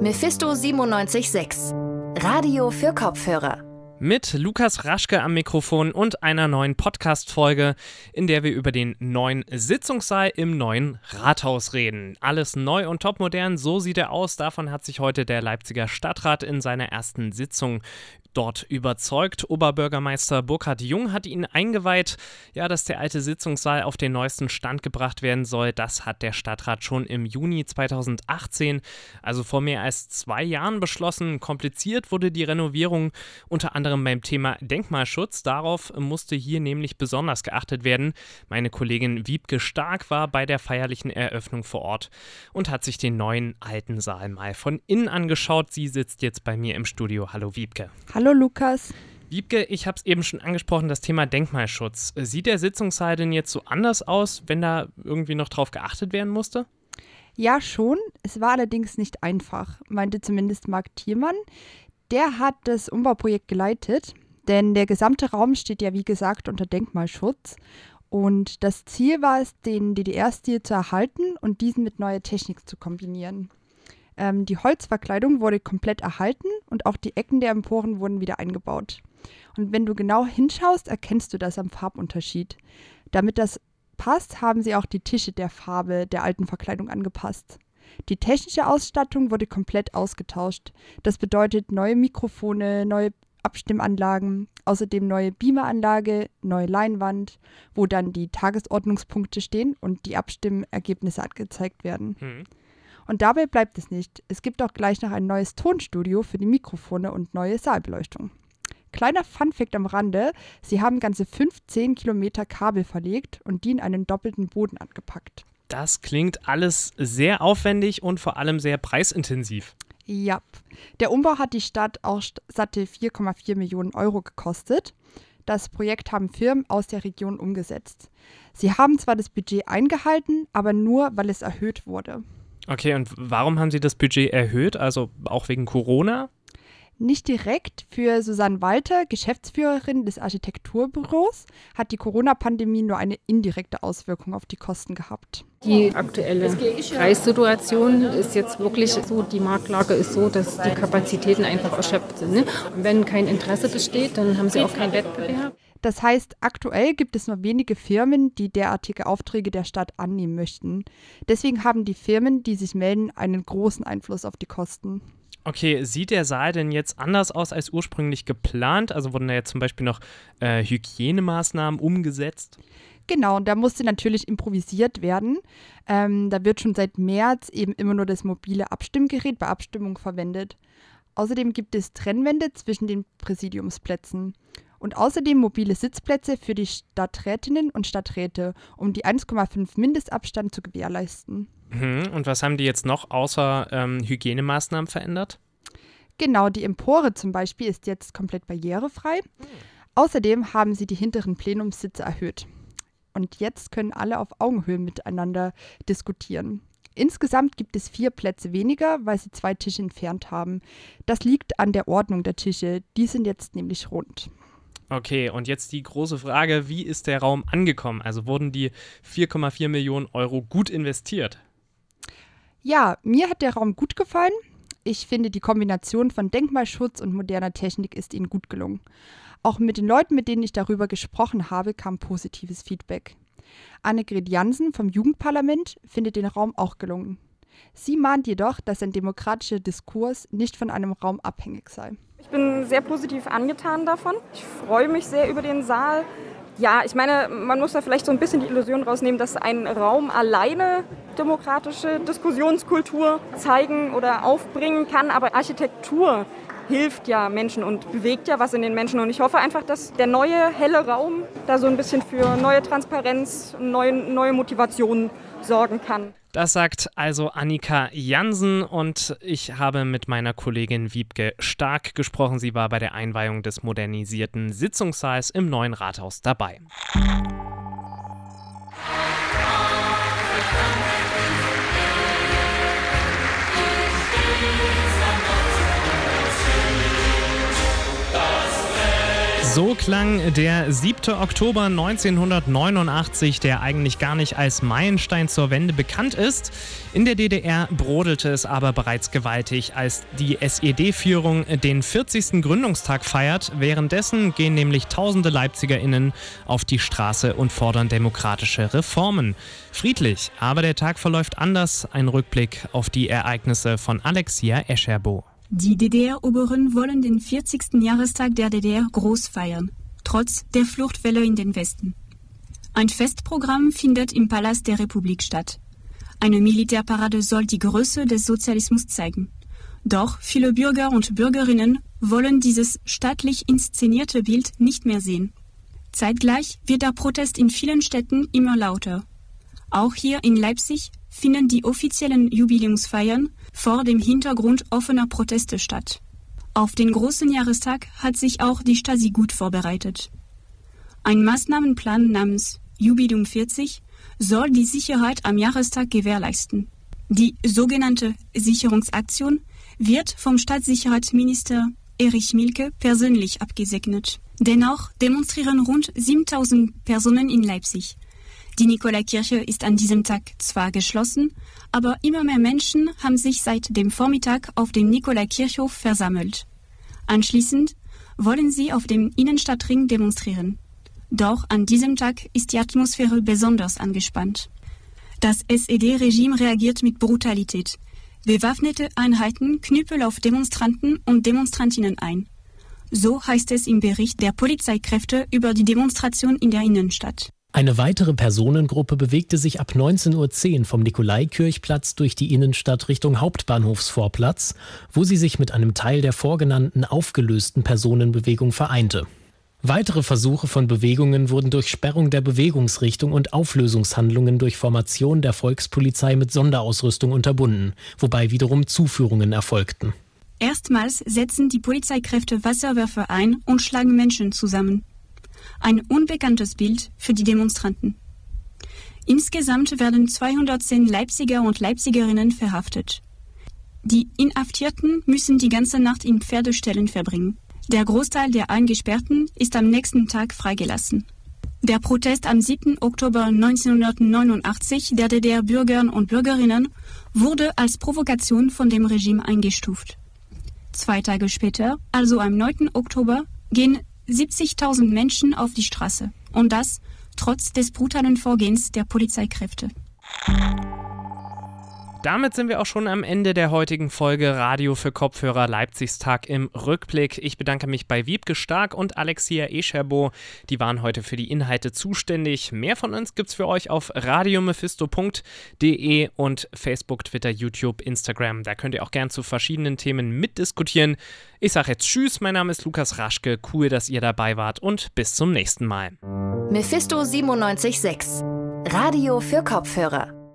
Mephisto 976. Radio für Kopfhörer. Mit Lukas Raschke am Mikrofon und einer neuen Podcast-Folge, in der wir über den neuen Sitzungssaal im neuen Rathaus reden. Alles neu und topmodern, so sieht er aus. Davon hat sich heute der Leipziger Stadtrat in seiner ersten Sitzung dort überzeugt. Oberbürgermeister Burkhard Jung hat ihn eingeweiht, ja, dass der alte Sitzungssaal auf den neuesten Stand gebracht werden soll. Das hat der Stadtrat schon im Juni 2018, also vor mehr als zwei Jahren beschlossen. Kompliziert wurde die Renovierung unter anderem beim Thema Denkmalschutz. Darauf musste hier nämlich besonders geachtet werden. Meine Kollegin Wiebke Stark war bei der feierlichen Eröffnung vor Ort und hat sich den neuen alten Saal mal von innen angeschaut. Sie sitzt jetzt bei mir im Studio. Hallo Wiebke. Hallo Hallo Lukas. Wiebke, ich habe es eben schon angesprochen, das Thema Denkmalschutz. Sieht der Sitzungssaal denn jetzt so anders aus, wenn da irgendwie noch drauf geachtet werden musste? Ja, schon. Es war allerdings nicht einfach, meinte zumindest Marc Thiermann. Der hat das Umbauprojekt geleitet, denn der gesamte Raum steht ja wie gesagt unter Denkmalschutz. Und das Ziel war es, den DDR-Stil zu erhalten und diesen mit neuer Technik zu kombinieren. Ähm, die Holzverkleidung wurde komplett erhalten und auch die Ecken der Emporen wurden wieder eingebaut. Und wenn du genau hinschaust, erkennst du das am Farbunterschied. Damit das passt, haben sie auch die Tische der Farbe der alten Verkleidung angepasst. Die technische Ausstattung wurde komplett ausgetauscht. Das bedeutet neue Mikrofone, neue Abstimmanlagen, außerdem neue Beameranlage, neue Leinwand, wo dann die Tagesordnungspunkte stehen und die Abstimmergebnisse angezeigt werden. Hm. Und dabei bleibt es nicht. Es gibt auch gleich noch ein neues Tonstudio für die Mikrofone und neue Saalbeleuchtung. Kleiner Funfact am Rande: Sie haben ganze 15 Kilometer Kabel verlegt und die in einen doppelten Boden angepackt. Das klingt alles sehr aufwendig und vor allem sehr preisintensiv. Ja, der Umbau hat die Stadt auch satte 4,4 Millionen Euro gekostet. Das Projekt haben Firmen aus der Region umgesetzt. Sie haben zwar das Budget eingehalten, aber nur, weil es erhöht wurde. Okay, und warum haben Sie das Budget erhöht? Also auch wegen Corona? Nicht direkt. Für Susanne Walter, Geschäftsführerin des Architekturbüros, hat die Corona-Pandemie nur eine indirekte Auswirkung auf die Kosten gehabt. Die aktuelle Preissituation ist jetzt wirklich so, die Marktlage ist so, dass die Kapazitäten einfach erschöpft sind. Ne? Und wenn kein Interesse besteht, dann haben sie auch keinen Wettbewerb. Das heißt, aktuell gibt es nur wenige Firmen, die derartige Aufträge der Stadt annehmen möchten. Deswegen haben die Firmen, die sich melden, einen großen Einfluss auf die Kosten. Okay, sieht der Saal denn jetzt anders aus als ursprünglich geplant? Also wurden da jetzt zum Beispiel noch äh, Hygienemaßnahmen umgesetzt? Genau, da musste natürlich improvisiert werden. Ähm, da wird schon seit März eben immer nur das mobile Abstimmgerät bei Abstimmung verwendet. Außerdem gibt es Trennwände zwischen den Präsidiumsplätzen und außerdem mobile Sitzplätze für die Stadträtinnen und Stadträte, um die 1,5 Mindestabstand zu gewährleisten. Mhm. Und was haben die jetzt noch außer ähm, Hygienemaßnahmen verändert? Genau, die Empore zum Beispiel ist jetzt komplett barrierefrei. Mhm. Außerdem haben sie die hinteren Plenumssitze erhöht. Und jetzt können alle auf Augenhöhe miteinander diskutieren. Insgesamt gibt es vier Plätze weniger, weil sie zwei Tische entfernt haben. Das liegt an der Ordnung der Tische. Die sind jetzt nämlich rund. Okay, und jetzt die große Frage, wie ist der Raum angekommen? Also wurden die 4,4 Millionen Euro gut investiert? Ja, mir hat der Raum gut gefallen. Ich finde, die Kombination von Denkmalschutz und moderner Technik ist ihnen gut gelungen. Auch mit den Leuten, mit denen ich darüber gesprochen habe, kam positives Feedback. Annegret Jansen vom Jugendparlament findet den Raum auch gelungen. Sie mahnt jedoch, dass ein demokratischer Diskurs nicht von einem Raum abhängig sei. Ich bin sehr positiv angetan davon. Ich freue mich sehr über den Saal. Ja, ich meine, man muss da vielleicht so ein bisschen die Illusion rausnehmen, dass ein Raum alleine demokratische Diskussionskultur zeigen oder aufbringen kann, aber Architektur hilft ja Menschen und bewegt ja was in den Menschen. Und ich hoffe einfach, dass der neue, helle Raum da so ein bisschen für neue Transparenz, neue, neue Motivation sorgen kann. Das sagt also Annika Jansen und ich habe mit meiner Kollegin Wiebke Stark gesprochen. Sie war bei der Einweihung des modernisierten Sitzungssaals im neuen Rathaus dabei. So klang der 7. Oktober 1989, der eigentlich gar nicht als Meilenstein zur Wende bekannt ist. In der DDR brodelte es aber bereits gewaltig, als die SED-Führung den 40. Gründungstag feiert. Währenddessen gehen nämlich tausende LeipzigerInnen auf die Straße und fordern demokratische Reformen. Friedlich, aber der Tag verläuft anders. Ein Rückblick auf die Ereignisse von Alexia Escherbo. Die DDR-Oberen wollen den 40. Jahrestag der DDR groß feiern, trotz der Fluchtwelle in den Westen. Ein Festprogramm findet im Palast der Republik statt. Eine Militärparade soll die Größe des Sozialismus zeigen. Doch viele Bürger und Bürgerinnen wollen dieses staatlich inszenierte Bild nicht mehr sehen. Zeitgleich wird der Protest in vielen Städten immer lauter. Auch hier in Leipzig finden die offiziellen Jubiläumsfeiern vor dem Hintergrund offener Proteste statt. Auf den großen Jahrestag hat sich auch die Stasi gut vorbereitet. Ein Maßnahmenplan namens Jubiläum 40 soll die Sicherheit am Jahrestag gewährleisten. Die sogenannte Sicherungsaktion wird vom Staatssicherheitsminister Erich Milke persönlich abgesegnet. Dennoch demonstrieren rund 7000 Personen in Leipzig. Die Nikolaikirche ist an diesem Tag zwar geschlossen, aber immer mehr Menschen haben sich seit dem Vormittag auf dem Nikolaikirchhof versammelt. Anschließend wollen sie auf dem Innenstadtring demonstrieren. Doch an diesem Tag ist die Atmosphäre besonders angespannt. Das SED-Regime reagiert mit Brutalität. Bewaffnete Einheiten knüppeln auf Demonstranten und Demonstrantinnen ein. So heißt es im Bericht der Polizeikräfte über die Demonstration in der Innenstadt. Eine weitere Personengruppe bewegte sich ab 19.10 Uhr vom Nikolaikirchplatz durch die Innenstadt Richtung Hauptbahnhofsvorplatz, wo sie sich mit einem Teil der vorgenannten aufgelösten Personenbewegung vereinte. Weitere Versuche von Bewegungen wurden durch Sperrung der Bewegungsrichtung und Auflösungshandlungen durch Formation der Volkspolizei mit Sonderausrüstung unterbunden, wobei wiederum Zuführungen erfolgten. Erstmals setzen die Polizeikräfte Wasserwerfer ein und schlagen Menschen zusammen ein unbekanntes Bild für die Demonstranten. Insgesamt werden 210 Leipziger und Leipzigerinnen verhaftet. Die Inhaftierten müssen die ganze Nacht in Pferdeställen verbringen. Der Großteil der Eingesperrten ist am nächsten Tag freigelassen. Der Protest am 7. Oktober 1989 der DDR-Bürger und Bürgerinnen wurde als Provokation von dem Regime eingestuft. Zwei Tage später, also am 9. Oktober, gehen 70.000 Menschen auf die Straße. Und das trotz des brutalen Vorgehens der Polizeikräfte. Damit sind wir auch schon am Ende der heutigen Folge Radio für Kopfhörer Leipzigstag im Rückblick. Ich bedanke mich bei Wiebke Stark und Alexia Escherbo. Die waren heute für die Inhalte zuständig. Mehr von uns gibt's für euch auf radiomephisto.de und Facebook, Twitter, YouTube, Instagram. Da könnt ihr auch gern zu verschiedenen Themen mitdiskutieren. Ich sage jetzt Tschüss, mein Name ist Lukas Raschke. Cool, dass ihr dabei wart und bis zum nächsten Mal. Mephisto 976 Radio für Kopfhörer.